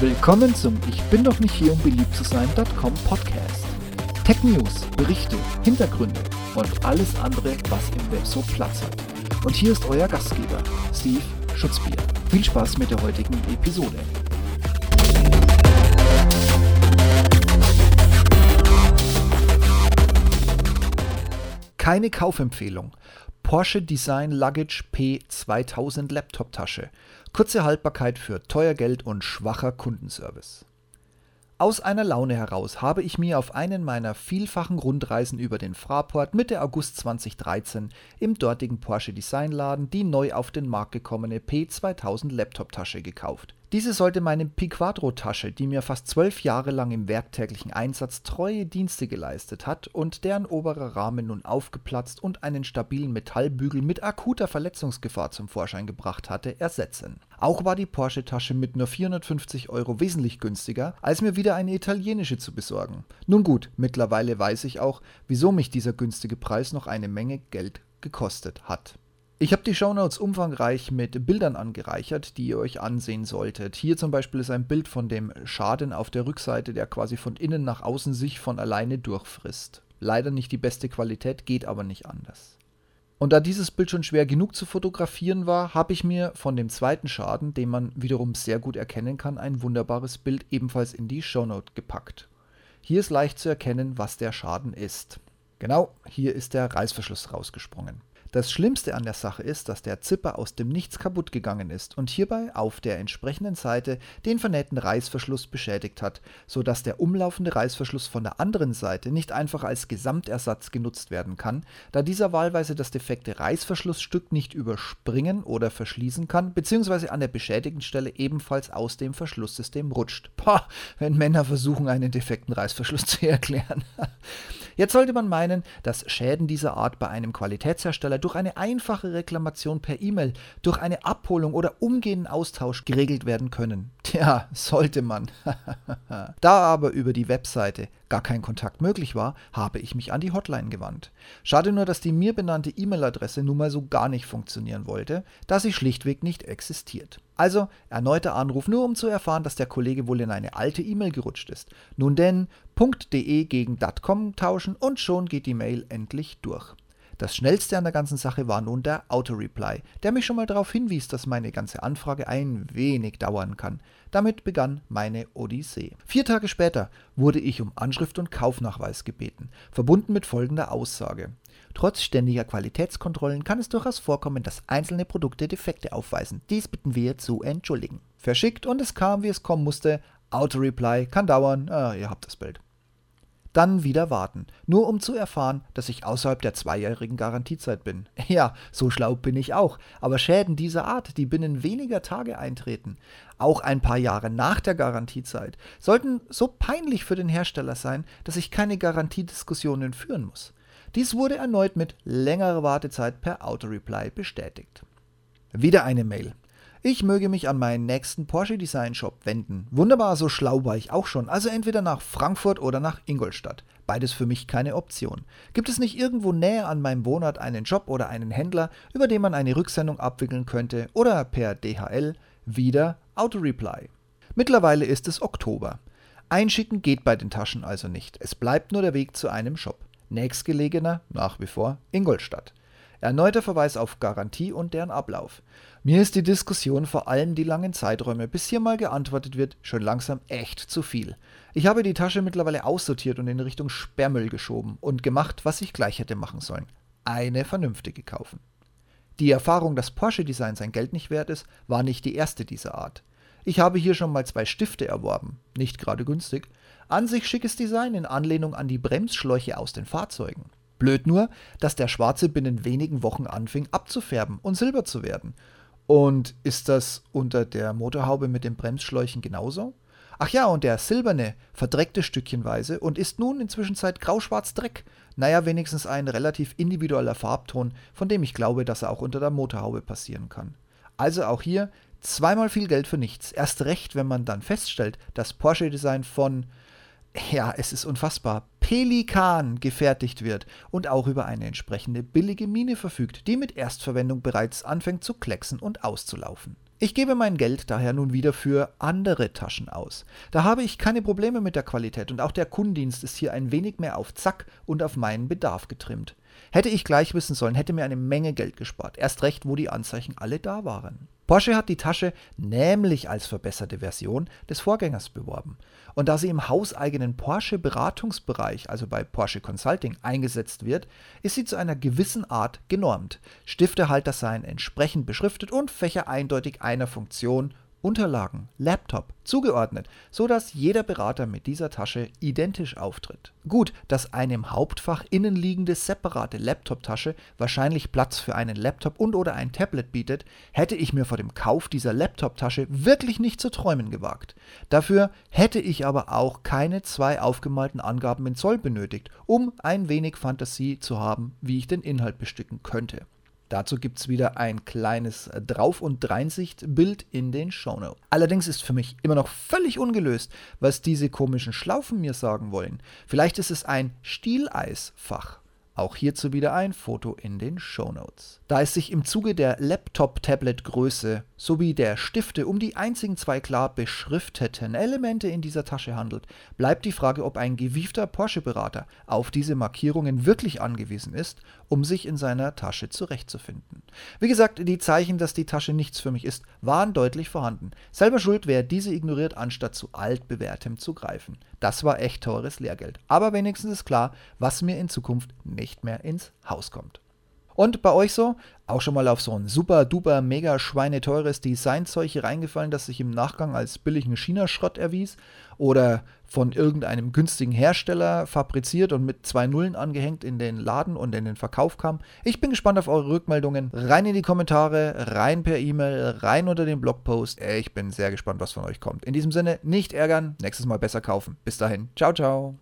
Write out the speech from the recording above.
Willkommen zum Ich bin doch nicht hier, um beliebt zu sein.com Podcast. Tech News, Berichte, Hintergründe und alles andere, was im Web so Platz hat. Und hier ist euer Gastgeber, Steve Schutzbier. Viel Spaß mit der heutigen Episode. Keine Kaufempfehlung. Porsche Design Luggage P2000 Laptop-Tasche. Kurze Haltbarkeit für teuer Geld und schwacher Kundenservice. Aus einer Laune heraus habe ich mir auf einen meiner vielfachen Rundreisen über den Fraport Mitte August 2013 im dortigen Porsche Designladen die neu auf den Markt gekommene P2000 Laptop-Tasche gekauft. Diese sollte meine Piquadro-Tasche, die mir fast zwölf Jahre lang im werktäglichen Einsatz treue Dienste geleistet hat und deren oberer Rahmen nun aufgeplatzt und einen stabilen Metallbügel mit akuter Verletzungsgefahr zum Vorschein gebracht hatte, ersetzen. Auch war die Porsche-Tasche mit nur 450 Euro wesentlich günstiger, als mir wieder eine italienische zu besorgen. Nun gut, mittlerweile weiß ich auch, wieso mich dieser günstige Preis noch eine Menge Geld gekostet hat. Ich habe die Shownotes umfangreich mit Bildern angereichert, die ihr euch ansehen solltet. Hier zum Beispiel ist ein Bild von dem Schaden auf der Rückseite, der quasi von innen nach außen sich von alleine durchfrisst. Leider nicht die beste Qualität, geht aber nicht anders. Und da dieses Bild schon schwer genug zu fotografieren war, habe ich mir von dem zweiten Schaden, den man wiederum sehr gut erkennen kann, ein wunderbares Bild ebenfalls in die Shownote gepackt. Hier ist leicht zu erkennen, was der Schaden ist. Genau, hier ist der Reißverschluss rausgesprungen. Das Schlimmste an der Sache ist, dass der Zipper aus dem Nichts kaputt gegangen ist und hierbei auf der entsprechenden Seite den vernähten Reißverschluss beschädigt hat, sodass der umlaufende Reißverschluss von der anderen Seite nicht einfach als Gesamtersatz genutzt werden kann, da dieser wahlweise das defekte Reißverschlussstück nicht überspringen oder verschließen kann, beziehungsweise an der beschädigten Stelle ebenfalls aus dem Verschlusssystem rutscht. Pah, wenn Männer versuchen, einen defekten Reißverschluss zu erklären. Jetzt sollte man meinen, dass Schäden dieser Art bei einem Qualitätshersteller durch eine einfache Reklamation per E-Mail, durch eine Abholung oder umgehenden Austausch geregelt werden können. Tja, sollte man. da aber über die Webseite gar kein Kontakt möglich war, habe ich mich an die Hotline gewandt. Schade nur, dass die mir benannte E-Mail-Adresse nun mal so gar nicht funktionieren wollte, da sie schlichtweg nicht existiert. Also erneuter Anruf, nur um zu erfahren, dass der Kollege wohl in eine alte E-Mail gerutscht ist. Nun denn, .de gegen .com tauschen und schon geht die Mail endlich durch. Das schnellste an der ganzen Sache war nun der Auto-Reply, der mich schon mal darauf hinwies, dass meine ganze Anfrage ein wenig dauern kann. Damit begann meine Odyssee. Vier Tage später wurde ich um Anschrift und Kaufnachweis gebeten, verbunden mit folgender Aussage. Trotz ständiger Qualitätskontrollen kann es durchaus vorkommen, dass einzelne Produkte Defekte aufweisen. Dies bitten wir zu entschuldigen. Verschickt und es kam, wie es kommen musste. Auto-Reply kann dauern. Ah, ihr habt das Bild dann wieder warten, nur um zu erfahren, dass ich außerhalb der zweijährigen Garantiezeit bin. Ja, so schlau bin ich auch, aber Schäden dieser Art, die binnen weniger Tage eintreten, auch ein paar Jahre nach der Garantiezeit, sollten so peinlich für den Hersteller sein, dass ich keine Garantiediskussionen führen muss. Dies wurde erneut mit längerer Wartezeit per Autoreply bestätigt. Wieder eine Mail. Ich möge mich an meinen nächsten Porsche Design Shop wenden. Wunderbar, so schlau war ich auch schon. Also entweder nach Frankfurt oder nach Ingolstadt. Beides für mich keine Option. Gibt es nicht irgendwo näher an meinem Wohnort einen Job oder einen Händler, über den man eine Rücksendung abwickeln könnte oder per DHL? Wieder Autoreply. Mittlerweile ist es Oktober. Einschicken geht bei den Taschen also nicht. Es bleibt nur der Weg zu einem Shop. Nächstgelegener nach wie vor Ingolstadt. Erneuter Verweis auf Garantie und deren Ablauf. Mir ist die Diskussion, vor allem die langen Zeiträume, bis hier mal geantwortet wird, schon langsam echt zu viel. Ich habe die Tasche mittlerweile aussortiert und in Richtung Sperrmüll geschoben und gemacht, was ich gleich hätte machen sollen. Eine vernünftige kaufen. Die Erfahrung, dass Porsche-Design sein Geld nicht wert ist, war nicht die erste dieser Art. Ich habe hier schon mal zwei Stifte erworben, nicht gerade günstig. An sich schickes Design in Anlehnung an die Bremsschläuche aus den Fahrzeugen. Blöd nur, dass der Schwarze binnen wenigen Wochen anfing abzufärben und silber zu werden. Und ist das unter der Motorhaube mit den Bremsschläuchen genauso? Ach ja, und der silberne verdreckte stückchenweise und ist nun inzwischen grau-schwarz Dreck. Naja, wenigstens ein relativ individueller Farbton, von dem ich glaube, dass er auch unter der Motorhaube passieren kann. Also auch hier zweimal viel Geld für nichts. Erst recht, wenn man dann feststellt, dass Porsche-Design von ja, es ist unfassbar, Pelikan gefertigt wird und auch über eine entsprechende billige Mine verfügt, die mit Erstverwendung bereits anfängt zu klecksen und auszulaufen. Ich gebe mein Geld daher nun wieder für andere Taschen aus. Da habe ich keine Probleme mit der Qualität und auch der Kundendienst ist hier ein wenig mehr auf Zack und auf meinen Bedarf getrimmt. Hätte ich gleich wissen sollen, hätte mir eine Menge Geld gespart. Erst recht, wo die Anzeichen alle da waren. Porsche hat die Tasche nämlich als verbesserte Version des Vorgängers beworben. Und da sie im hauseigenen Porsche Beratungsbereich, also bei Porsche Consulting, eingesetzt wird, ist sie zu einer gewissen Art genormt. Stiftehalter seien entsprechend beschriftet und Fächer eindeutig einer Funktion Unterlagen, Laptop zugeordnet, so dass jeder Berater mit dieser Tasche identisch auftritt. Gut, dass eine im Hauptfach innenliegende separate Laptop-Tasche wahrscheinlich Platz für einen Laptop und oder ein Tablet bietet, hätte ich mir vor dem Kauf dieser Laptop-Tasche wirklich nicht zu träumen gewagt. Dafür hätte ich aber auch keine zwei aufgemalten Angaben in Zoll benötigt, um ein wenig Fantasie zu haben, wie ich den Inhalt bestücken könnte. Dazu gibt es wieder ein kleines Drauf- und Dreinsicht-Bild in den Shownotes. Allerdings ist für mich immer noch völlig ungelöst, was diese komischen Schlaufen mir sagen wollen. Vielleicht ist es ein Stieleisfach. Auch hierzu wieder ein Foto in den Show Notes. Da es sich im Zuge der Laptop-Tablet-Größe sowie der Stifte um die einzigen zwei klar beschrifteten Elemente in dieser Tasche handelt, bleibt die Frage, ob ein gewiefter Porsche-Berater auf diese Markierungen wirklich angewiesen ist, um sich in seiner Tasche zurechtzufinden. Wie gesagt, die Zeichen, dass die Tasche nichts für mich ist, waren deutlich vorhanden. Selber schuld, wer diese ignoriert, anstatt zu altbewährtem zu greifen. Das war echt teures Lehrgeld. Aber wenigstens ist klar, was mir in Zukunft nicht mehr ins Haus kommt. Und bei euch so? Auch schon mal auf so ein super duper mega schweineteures Designzeug hier reingefallen, das sich im Nachgang als billigen China-Schrott erwies? Oder von irgendeinem günstigen Hersteller fabriziert und mit zwei Nullen angehängt in den Laden und in den Verkauf kam? Ich bin gespannt auf eure Rückmeldungen. Rein in die Kommentare, rein per E-Mail, rein unter den Blogpost. Ich bin sehr gespannt, was von euch kommt. In diesem Sinne, nicht ärgern, nächstes Mal besser kaufen. Bis dahin, ciao, ciao.